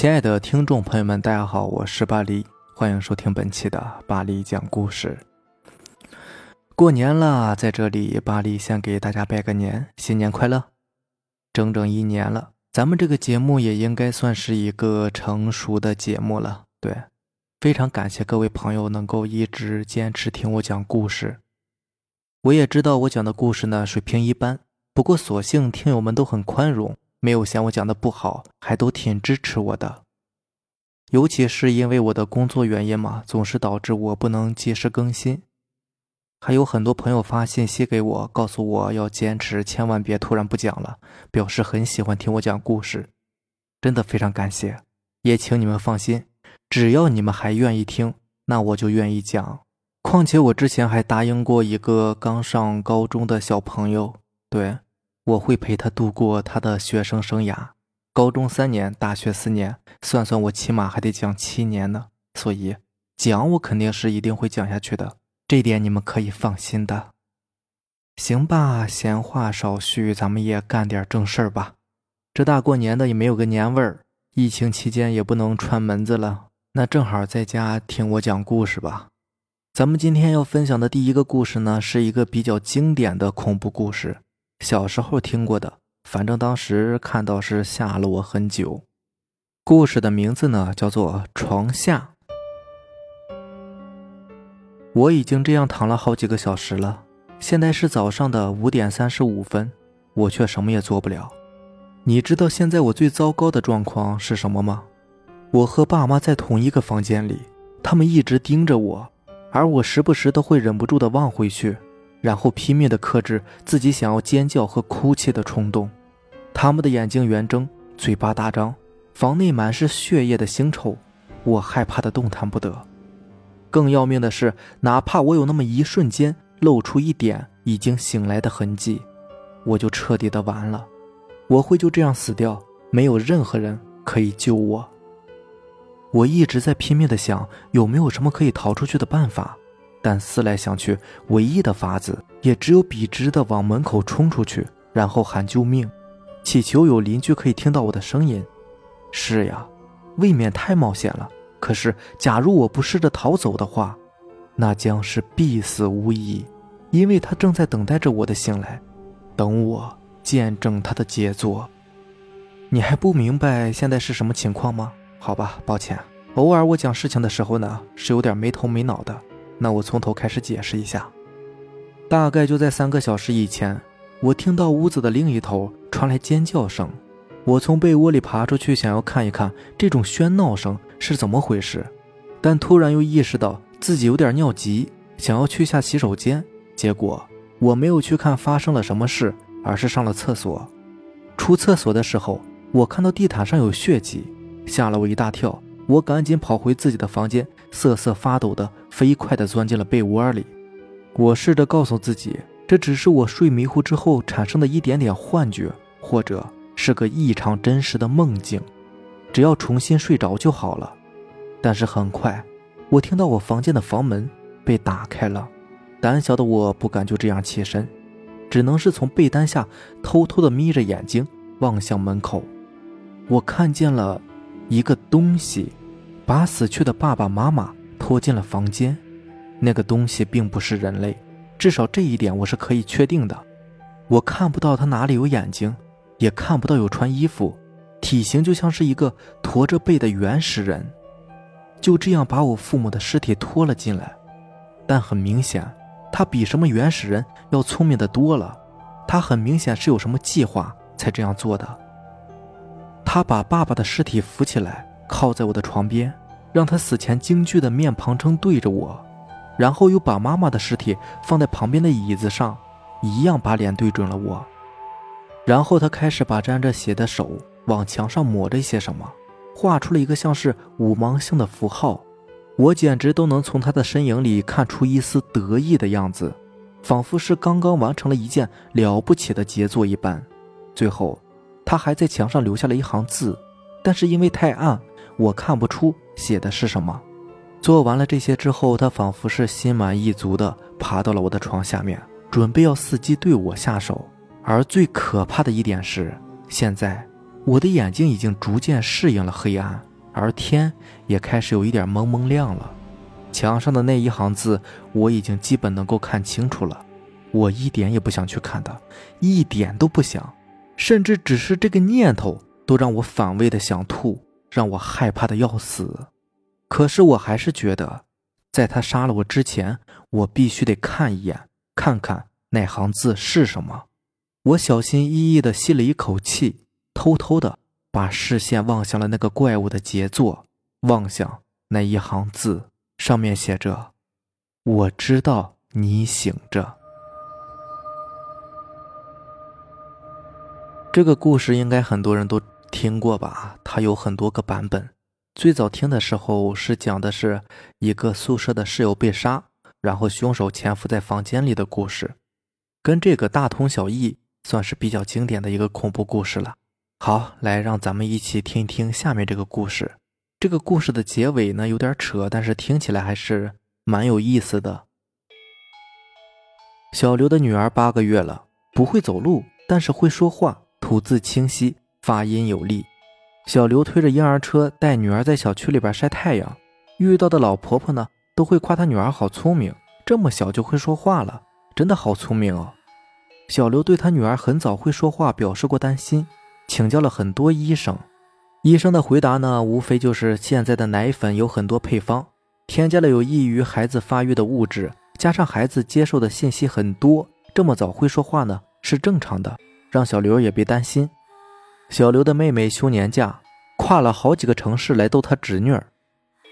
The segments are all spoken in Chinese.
亲爱的听众朋友们，大家好，我是巴黎，欢迎收听本期的巴黎讲故事。过年了，在这里，巴黎先给大家拜个年，新年快乐！整整一年了，咱们这个节目也应该算是一个成熟的节目了。对，非常感谢各位朋友能够一直坚持听我讲故事。我也知道我讲的故事呢水平一般，不过所幸听友们都很宽容。没有嫌我讲的不好，还都挺支持我的。尤其是因为我的工作原因嘛，总是导致我不能及时更新。还有很多朋友发信息给我，告诉我要坚持，千万别突然不讲了，表示很喜欢听我讲故事，真的非常感谢。也请你们放心，只要你们还愿意听，那我就愿意讲。况且我之前还答应过一个刚上高中的小朋友，对。我会陪他度过他的学生生涯，高中三年，大学四年，算算我起码还得讲七年呢。所以讲我肯定是一定会讲下去的，这点你们可以放心的。行吧，闲话少叙，咱们也干点正事儿吧。这大过年的也没有个年味儿，疫情期间也不能串门子了，那正好在家听我讲故事吧。咱们今天要分享的第一个故事呢，是一个比较经典的恐怖故事。小时候听过的，反正当时看到是吓了我很久。故事的名字呢叫做《床下》。我已经这样躺了好几个小时了，现在是早上的五点三十五分，我却什么也做不了。你知道现在我最糟糕的状况是什么吗？我和爸妈在同一个房间里，他们一直盯着我，而我时不时都会忍不住的望回去。然后拼命地克制自己想要尖叫和哭泣的冲动，他们的眼睛圆睁，嘴巴大张，房内满是血液的腥臭，我害怕的动弹不得。更要命的是，哪怕我有那么一瞬间露出一点已经醒来的痕迹，我就彻底的完了，我会就这样死掉，没有任何人可以救我。我一直在拼命的想，有没有什么可以逃出去的办法。但思来想去，唯一的法子也只有笔直的往门口冲出去，然后喊救命，祈求有邻居可以听到我的声音。是呀，未免太冒险了。可是，假如我不试着逃走的话，那将是必死无疑，因为他正在等待着我的醒来，等我见证他的杰作。你还不明白现在是什么情况吗？好吧，抱歉，偶尔我讲事情的时候呢，是有点没头没脑的。那我从头开始解释一下，大概就在三个小时以前，我听到屋子的另一头传来尖叫声，我从被窝里爬出去，想要看一看这种喧闹声是怎么回事，但突然又意识到自己有点尿急，想要去下洗手间，结果我没有去看发生了什么事，而是上了厕所。出厕所的时候，我看到地毯上有血迹，吓了我一大跳，我赶紧跑回自己的房间。瑟瑟发抖的，飞快地钻进了被窝里。我试着告诉自己，这只是我睡迷糊之后产生的一点点幻觉，或者是个异常真实的梦境，只要重新睡着就好了。但是很快，我听到我房间的房门被打开了。胆小的我不敢就这样起身，只能是从被单下偷偷的眯着眼睛望向门口。我看见了一个东西。把死去的爸爸妈妈拖进了房间，那个东西并不是人类，至少这一点我是可以确定的。我看不到他哪里有眼睛，也看不到有穿衣服，体型就像是一个驼着背的原始人。就这样把我父母的尸体拖了进来，但很明显，他比什么原始人要聪明的多了。他很明显是有什么计划才这样做的。他把爸爸的尸体扶起来，靠在我的床边。让他死前惊惧的面庞正对着我，然后又把妈妈的尸体放在旁边的椅子上，一样把脸对准了我。然后他开始把沾着血的手往墙上抹着一些什么，画出了一个像是五芒星的符号。我简直都能从他的身影里看出一丝得意的样子，仿佛是刚刚完成了一件了不起的杰作一般。最后，他还在墙上留下了一行字，但是因为太暗。我看不出写的是什么。做完了这些之后，他仿佛是心满意足的爬到了我的床下面，准备要伺机对我下手。而最可怕的一点是，现在我的眼睛已经逐渐适应了黑暗，而天也开始有一点蒙蒙亮了。墙上的那一行字，我已经基本能够看清楚了。我一点也不想去看的，一点都不想，甚至只是这个念头都让我反胃的想吐，让我害怕的要死。可是我还是觉得，在他杀了我之前，我必须得看一眼，看看那行字是什么。我小心翼翼地吸了一口气，偷偷地把视线望向了那个怪物的杰作，望向那一行字。上面写着：“我知道你醒着。”这个故事应该很多人都听过吧？它有很多个版本。最早听的时候是讲的是一个宿舍的室友被杀，然后凶手潜伏在房间里的故事，跟这个大同小异，算是比较经典的一个恐怖故事了。好，来让咱们一起听一听下面这个故事。这个故事的结尾呢有点扯，但是听起来还是蛮有意思的。小刘的女儿八个月了，不会走路，但是会说话，吐字清晰，发音有力。小刘推着婴儿车带女儿在小区里边晒太阳，遇到的老婆婆呢都会夸他女儿好聪明，这么小就会说话了，真的好聪明哦。小刘对他女儿很早会说话表示过担心，请教了很多医生。医生的回答呢，无非就是现在的奶粉有很多配方，添加了有益于孩子发育的物质，加上孩子接受的信息很多，这么早会说话呢是正常的，让小刘也别担心。小刘的妹妹休年假，跨了好几个城市来逗他侄女儿。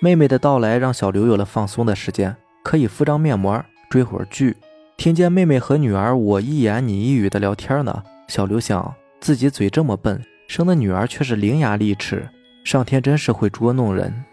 妹妹的到来让小刘有了放松的时间，可以敷张面膜，追会儿剧。听见妹妹和女儿我一言你一语的聊天呢，小刘想自己嘴这么笨。生的女儿却是伶牙俐齿，上天真是会捉弄人。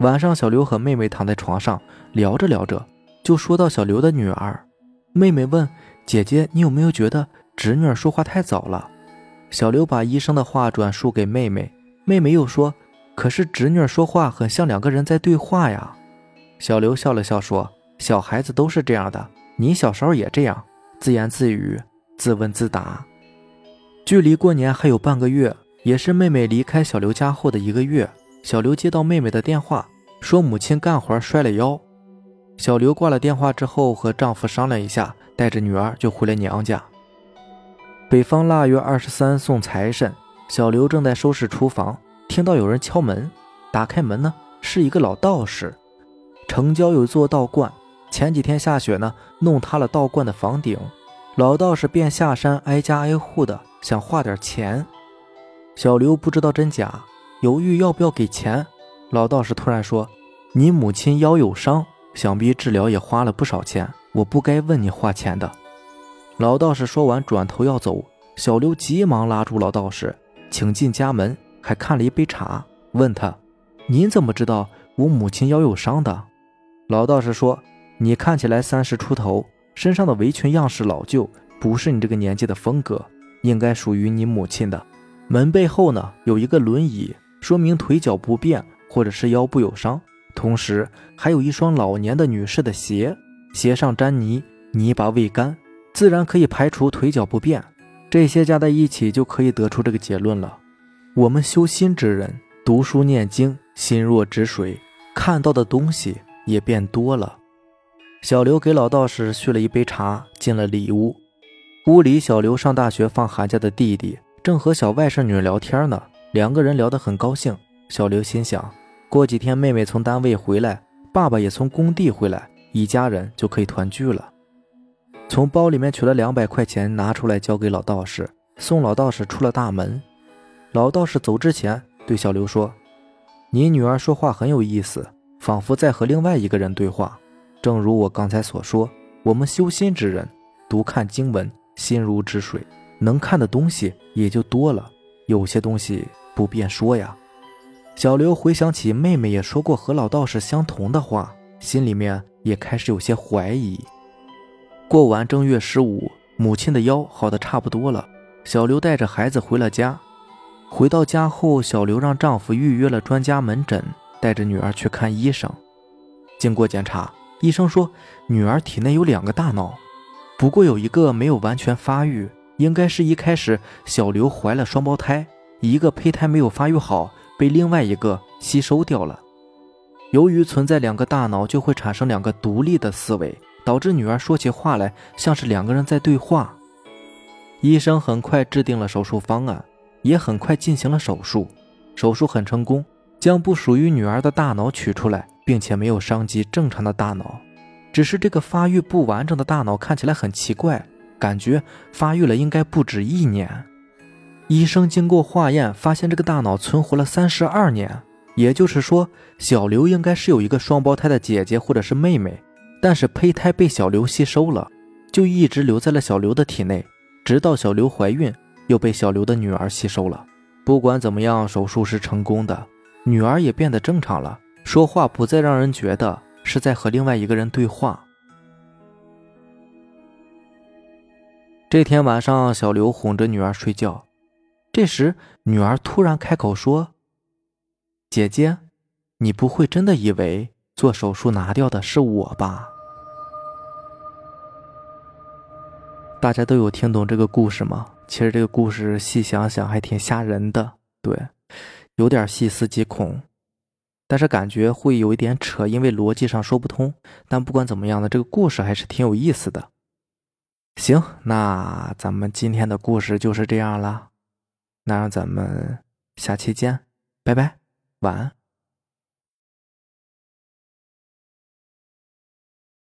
晚上，小刘和妹妹躺在床上聊着聊着，就说到小刘的女儿。妹妹问：“姐姐，你有没有觉得侄女儿说话太早了？”小刘把医生的话转述给妹妹，妹妹又说：“可是侄女说话很像两个人在对话呀。”小刘笑了笑说：“小孩子都是这样的，你小时候也这样，自言自语，自问自答。”距离过年还有半个月，也是妹妹离开小刘家后的一个月。小刘接到妹妹的电话，说母亲干活摔了腰。小刘挂了电话之后，和丈夫商量一下，带着女儿就回了娘家。北方腊月二十三送财神，小刘正在收拾厨房，听到有人敲门。打开门呢，是一个老道士。城郊有座道观，前几天下雪呢，弄塌了道观的房顶。老道士便下山，挨家挨户的。想化点钱，小刘不知道真假，犹豫要不要给钱。老道士突然说：“你母亲腰有伤，想必治疗也花了不少钱，我不该问你花钱的。”老道士说完，转头要走。小刘急忙拉住老道士，请进家门，还看了一杯茶，问他：“您怎么知道我母亲腰有伤的？”老道士说：“你看起来三十出头，身上的围裙样式老旧，不是你这个年纪的风格。”应该属于你母亲的。门背后呢有一个轮椅，说明腿脚不便或者是腰部有伤。同时还有一双老年的女士的鞋，鞋上沾泥，泥巴未干，自然可以排除腿脚不便。这些加在一起就可以得出这个结论了。我们修心之人，读书念经，心若止水，看到的东西也变多了。小刘给老道士续了一杯茶，进了里屋。屋里，小刘上大学放寒假的弟弟正和小外甥女聊天呢，两个人聊得很高兴。小刘心想，过几天妹妹从单位回来，爸爸也从工地回来，一家人就可以团聚了。从包里面取了两百块钱，拿出来交给老道士，送老道士出了大门。老道士走之前对小刘说：“你女儿说话很有意思，仿佛在和另外一个人对话。正如我刚才所说，我们修心之人，读看经文。”心如止水，能看的东西也就多了。有些东西不便说呀。小刘回想起妹妹也说过和老道士相同的话，心里面也开始有些怀疑。过完正月十五，母亲的腰好的差不多了。小刘带着孩子回了家。回到家后，小刘让丈夫预约了专家门诊，带着女儿去看医生。经过检查，医生说女儿体内有两个大脑。不过有一个没有完全发育，应该是一开始小刘怀了双胞胎，一个胚胎没有发育好，被另外一个吸收掉了。由于存在两个大脑，就会产生两个独立的思维，导致女儿说起话来像是两个人在对话。医生很快制定了手术方案，也很快进行了手术。手术很成功，将不属于女儿的大脑取出来，并且没有伤及正常的大脑。只是这个发育不完整的大脑看起来很奇怪，感觉发育了应该不止一年。医生经过化验，发现这个大脑存活了三十二年，也就是说，小刘应该是有一个双胞胎的姐姐或者是妹妹，但是胚胎被小刘吸收了，就一直留在了小刘的体内。直到小刘怀孕，又被小刘的女儿吸收了。不管怎么样，手术是成功的，女儿也变得正常了，说话不再让人觉得是在和另外一个人对话。这天晚上，小刘哄着女儿睡觉，这时女儿突然开口说：“姐姐，你不会真的以为做手术拿掉的是我吧？”大家都有听懂这个故事吗？其实这个故事细想想还挺吓人的，对，有点细思极恐，但是感觉会有一点扯，因为逻辑上说不通。但不管怎么样呢，这个故事还是挺有意思的。行，那咱们今天的故事就是这样了，那让咱们下期见，拜拜，晚安。